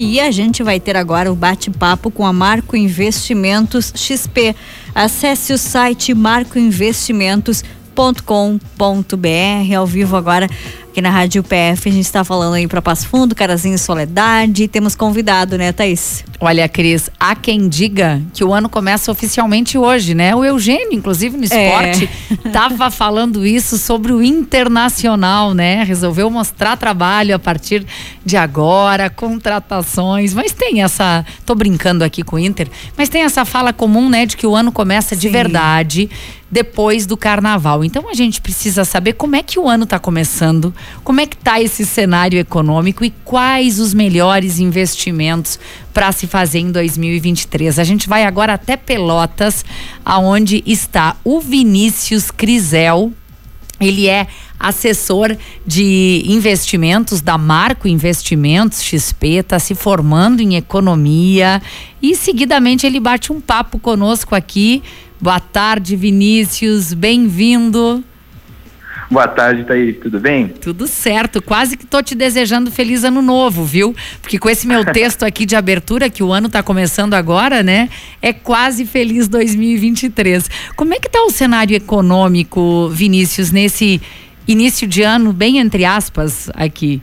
E a gente vai ter agora o bate-papo com a Marco Investimentos XP. Acesse o site marcoinvestimentos.com.br ao vivo agora aqui na Rádio PF. A gente está falando aí para Passo Fundo, Carazinho Soledade. Temos convidado, né, Thaís? Olha, Cris, há quem diga que o ano começa oficialmente hoje, né? O Eugênio, inclusive no esporte, estava é. falando isso sobre o internacional, né? Resolveu mostrar trabalho a partir de agora, contratações, mas tem essa, tô brincando aqui com o Inter, mas tem essa fala comum, né, de que o ano começa de Sim. verdade depois do carnaval. Então a gente precisa saber como é que o ano está começando, como é que está esse cenário econômico e quais os melhores investimentos para se fazer em 2023. A gente vai agora até Pelotas, aonde está o Vinícius Crisel. Ele é assessor de investimentos da Marco Investimentos XP, está se formando em economia e seguidamente ele bate um papo conosco aqui. Boa tarde, Vinícius, bem-vindo. Boa tarde, Thaís, tudo bem? Tudo certo, quase que tô te desejando feliz ano novo, viu? Porque com esse meu texto aqui de abertura, que o ano tá começando agora, né? É quase feliz 2023. Como é que tá o cenário econômico, Vinícius, nesse início de ano, bem entre aspas, aqui?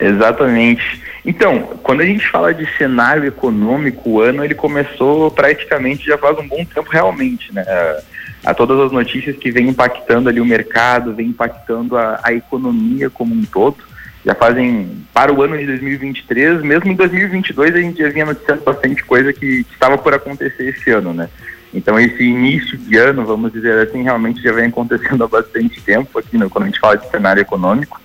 Exatamente. Então, quando a gente fala de cenário econômico, o ano ele começou praticamente já faz um bom tempo realmente, né? A todas as notícias que vêm impactando ali o mercado, vem impactando a, a economia como um todo. Já fazem para o ano de 2023, mesmo em 2022 a gente já vinha noticiando bastante coisa que, que estava por acontecer esse ano, né? Então esse início de ano, vamos dizer assim, realmente já vem acontecendo há bastante tempo aqui no, quando a gente fala de cenário econômico.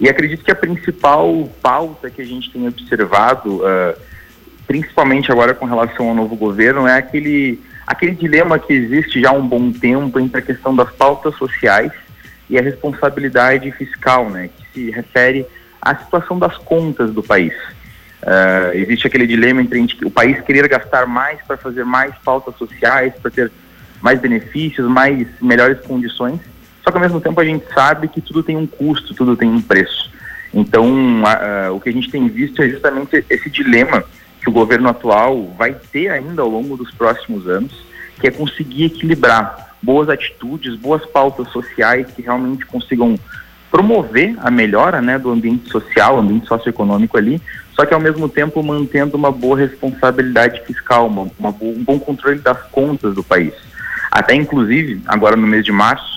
E acredito que a principal pauta que a gente tem observado, uh, principalmente agora com relação ao novo governo, é aquele aquele dilema que existe já há um bom tempo entre a questão das pautas sociais e a responsabilidade fiscal, né, que se refere à situação das contas do país. Uh, existe aquele dilema entre o país querer gastar mais para fazer mais pautas sociais, para ter mais benefícios, mais melhores condições, só que ao mesmo tempo a gente sabe que tudo tem um custo, tudo tem um preço. Então, uh, o que a gente tem visto é justamente esse dilema que o governo atual vai ter ainda ao longo dos próximos anos, que é conseguir equilibrar boas atitudes, boas pautas sociais que realmente consigam promover a melhora né, do ambiente social, ambiente socioeconômico ali, só que ao mesmo tempo mantendo uma boa responsabilidade fiscal, uma, uma, um bom controle das contas do país. Até inclusive, agora no mês de março,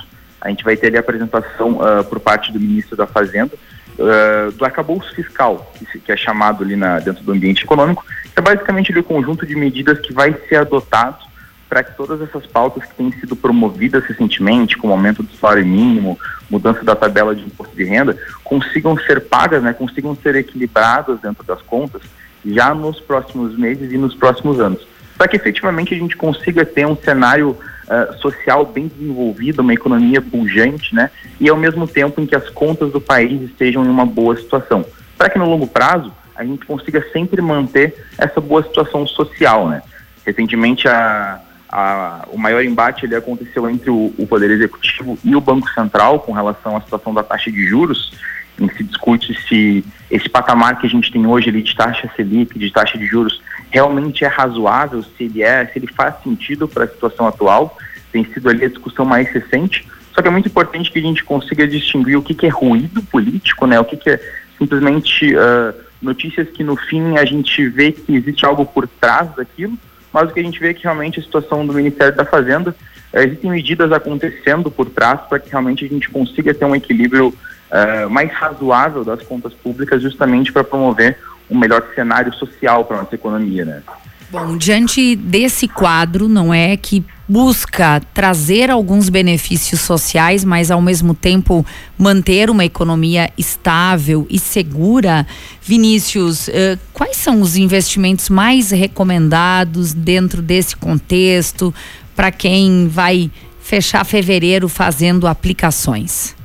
a gente vai ter ali a apresentação uh, por parte do ministro da Fazenda uh, do arcabouço fiscal, que, que, é chamado ali na, dentro do ambiente econômico, é basicamente o conjunto de medidas que vai ser adotado para que todas essas pautas que têm sido promovidas recentemente, como aumento do salário mínimo, mudança da tabela de imposto de renda, consigam ser pagas, né, consigam ser equilibradas dentro das contas já nos próximos meses e nos próximos anos, para que efetivamente a gente consiga ter um cenário uh, social bem desenvolvido, uma economia pujante, né, e ao mesmo tempo em que as contas do país estejam em uma boa situação, para que no longo prazo a gente consiga sempre manter essa boa situação social, né? Recentemente, a, a, o maior embate ele aconteceu entre o, o, Poder Executivo e o Banco Central com relação à situação da taxa de juros, em que se discute se esse patamar que a gente tem hoje ali de taxa Selic, de taxa de juros, realmente é razoável, se ele é, se ele faz sentido para a situação atual. Tem sido ali a discussão mais recente. Só que é muito importante que a gente consiga distinguir o que, que é ruído político, né? O que, que é simplesmente uh, notícias que no fim a gente vê que existe algo por trás daquilo, mas o que a gente vê é que realmente a situação do Ministério da Fazenda, eh, existem medidas acontecendo por trás para que realmente a gente consiga ter um equilíbrio uh, mais razoável das contas públicas, justamente para promover um melhor cenário social para a nossa economia, né? Bom, diante desse quadro, não é que busca trazer alguns benefícios sociais, mas ao mesmo tempo manter uma economia estável e segura. Vinícius, eh, quais são os investimentos mais recomendados dentro desse contexto para quem vai fechar fevereiro fazendo aplicações?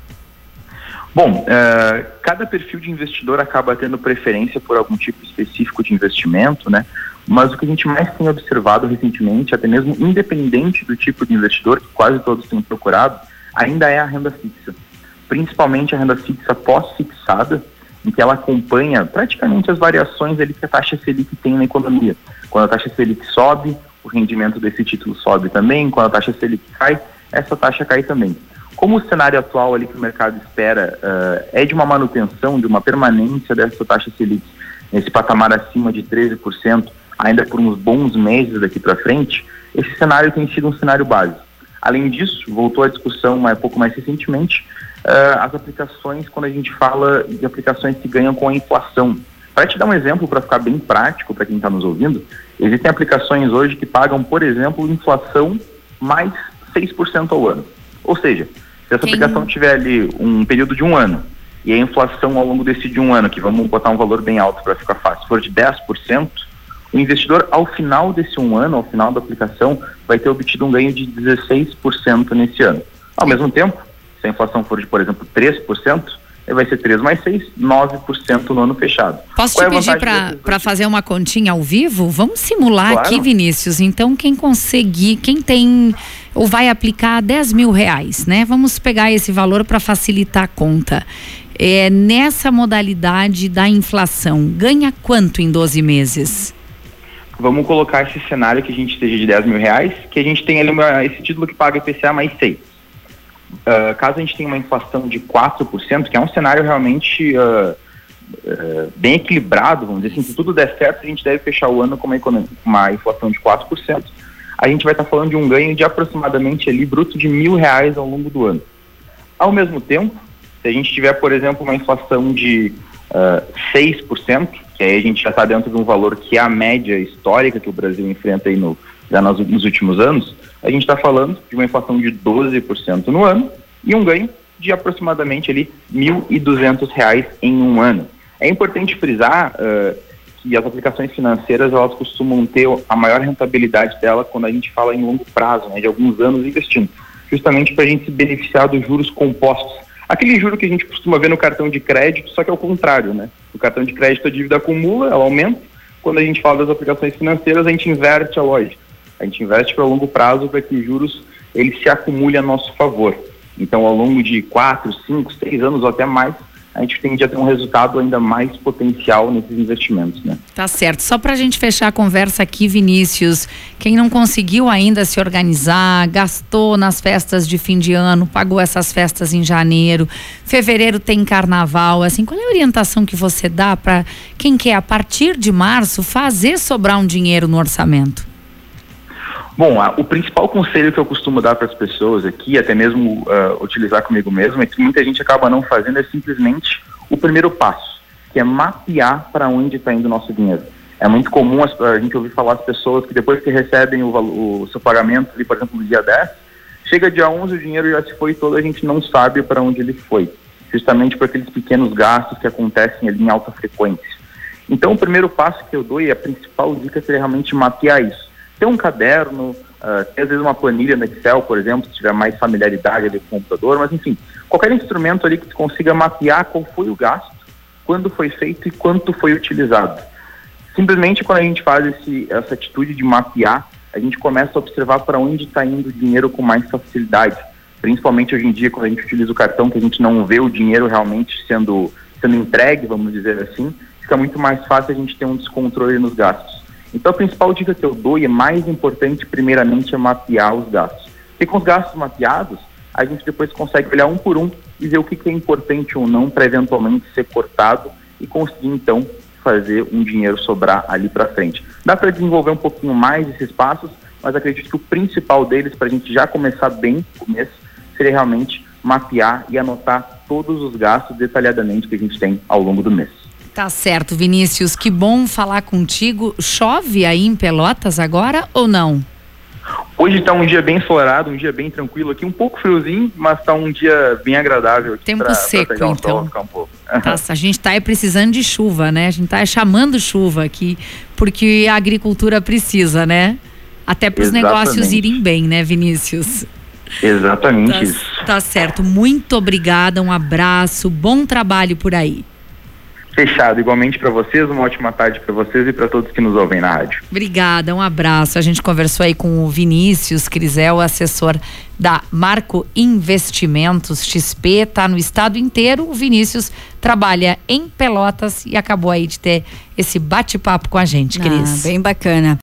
Bom, uh, cada perfil de investidor acaba tendo preferência por algum tipo específico de investimento, né? Mas o que a gente mais tem observado recentemente, até mesmo independente do tipo de investidor, que quase todos têm procurado, ainda é a renda fixa. Principalmente a renda fixa pós-fixada, em que ela acompanha praticamente as variações ali que a taxa Selic tem na economia. Quando a taxa Selic sobe, o rendimento desse título sobe também, quando a taxa Selic cai, essa taxa cai também. Como o cenário atual ali que o mercado espera uh, é de uma manutenção, de uma permanência dessa taxa Selic nesse patamar acima de 13%, ainda por uns bons meses daqui para frente, esse cenário tem sido um cenário base. Além disso, voltou à discussão um pouco mais recentemente uh, as aplicações, quando a gente fala de aplicações que ganham com a inflação. Para te dar um exemplo, para ficar bem prático para quem está nos ouvindo, existem aplicações hoje que pagam, por exemplo, inflação mais 6% ao ano. Ou seja, se essa quem... aplicação tiver ali um período de um ano e a inflação ao longo desse de um ano, que vamos botar um valor bem alto para ficar fácil, for de 10%, o investidor, ao final desse um ano, ao final da aplicação, vai ter obtido um ganho de 16% nesse ano. Ao mesmo tempo, se a inflação for de, por exemplo, 3%, vai ser 3 mais 6, 9% no ano fechado. Posso Qual te é pedir para fazer uma continha ao vivo? Vamos simular claro. aqui, Vinícius. Então, quem conseguir, quem tem ou vai aplicar 10 mil reais, né? Vamos pegar esse valor para facilitar a conta. É, nessa modalidade da inflação, ganha quanto em 12 meses? vamos colocar esse cenário que a gente esteja de 10 mil reais, que a gente tem ali uma, esse título que paga IPCA mais 6. Uh, caso a gente tenha uma inflação de 4%, que é um cenário realmente uh, uh, bem equilibrado, vamos dizer assim, se tudo der certo, a gente deve fechar o ano com uma, uma inflação de 4%, a gente vai estar falando de um ganho de aproximadamente ali bruto de mil reais ao longo do ano. Ao mesmo tempo, se a gente tiver, por exemplo, uma inflação de uh, 6%, que aí a gente já está dentro de um valor que é a média histórica que o Brasil enfrenta aí no, já nos, nos últimos anos, a gente está falando de uma inflação de 12% no ano e um ganho de aproximadamente ali R$ 1.200 em um ano. É importante frisar uh, que as aplicações financeiras elas costumam ter a maior rentabilidade dela quando a gente fala em longo prazo, né, de alguns anos investindo, justamente para a gente se beneficiar dos juros compostos Aquele juro que a gente costuma ver no cartão de crédito, só que é o contrário, né? No cartão de crédito a dívida acumula, ela aumenta. Quando a gente fala das aplicações financeiras, a gente inverte a lógica. A gente investe para longo prazo para que os juros ele se acumule a nosso favor. Então, ao longo de quatro, cinco, seis anos ou até mais, a gente tende a ter um resultado ainda mais potencial nesses investimentos, né? Tá certo. Só para a gente fechar a conversa aqui, Vinícius, quem não conseguiu ainda se organizar, gastou nas festas de fim de ano, pagou essas festas em janeiro, fevereiro tem carnaval, assim, qual é a orientação que você dá para quem quer a partir de março fazer sobrar um dinheiro no orçamento? Bom, a, o principal conselho que eu costumo dar para as pessoas aqui, até mesmo uh, utilizar comigo mesmo, é que muita gente acaba não fazendo é simplesmente o primeiro passo, que é mapear para onde está indo o nosso dinheiro. É muito comum a gente ouvir falar as pessoas que depois que recebem o, o seu pagamento, ali, por exemplo, no dia 10, chega dia 11 o dinheiro já se foi todo, a gente não sabe para onde ele foi, justamente por aqueles pequenos gastos que acontecem ali em alta frequência. Então, o primeiro passo que eu dou e a principal dica seria realmente mapear isso ter um caderno, uh, ter às vezes uma planilha no Excel, por exemplo, se tiver mais familiaridade ali com o computador, mas enfim, qualquer instrumento ali que consiga mapear qual foi o gasto, quando foi feito e quanto foi utilizado. Simplesmente quando a gente faz esse, essa atitude de mapear, a gente começa a observar para onde está indo o dinheiro com mais facilidade. Principalmente hoje em dia, quando a gente utiliza o cartão, que a gente não vê o dinheiro realmente sendo, sendo entregue, vamos dizer assim, fica muito mais fácil a gente ter um descontrole nos gastos. Então a principal dica que eu dou e é mais importante primeiramente é mapear os gastos. Porque com os gastos mapeados, a gente depois consegue olhar um por um e ver o que, que é importante ou não para eventualmente ser cortado e conseguir então fazer um dinheiro sobrar ali para frente. Dá para desenvolver um pouquinho mais esses passos, mas acredito que o principal deles para a gente já começar bem o mês seria realmente mapear e anotar todos os gastos detalhadamente que a gente tem ao longo do mês. Tá certo, Vinícius. Que bom falar contigo. Chove aí em Pelotas agora ou não? Hoje está um dia bem ensolarado, um dia bem tranquilo aqui, um pouco friozinho, mas está um dia bem agradável. Tempo pra, seco, pra um então. Sol, um pouco. Tá, a gente está precisando de chuva, né? A gente está chamando chuva aqui, porque a agricultura precisa, né? Até para os negócios irem bem, né, Vinícius? Exatamente tá, isso. Tá certo. Muito obrigada, um abraço, bom trabalho por aí. Fechado, igualmente para vocês, uma ótima tarde para vocês e para todos que nos ouvem na rádio. Obrigada, um abraço. A gente conversou aí com o Vinícius Crisel, assessor da Marco Investimentos XP, tá no estado inteiro. O Vinícius trabalha em Pelotas e acabou aí de ter esse bate-papo com a gente, ah, Cris. Bem bacana.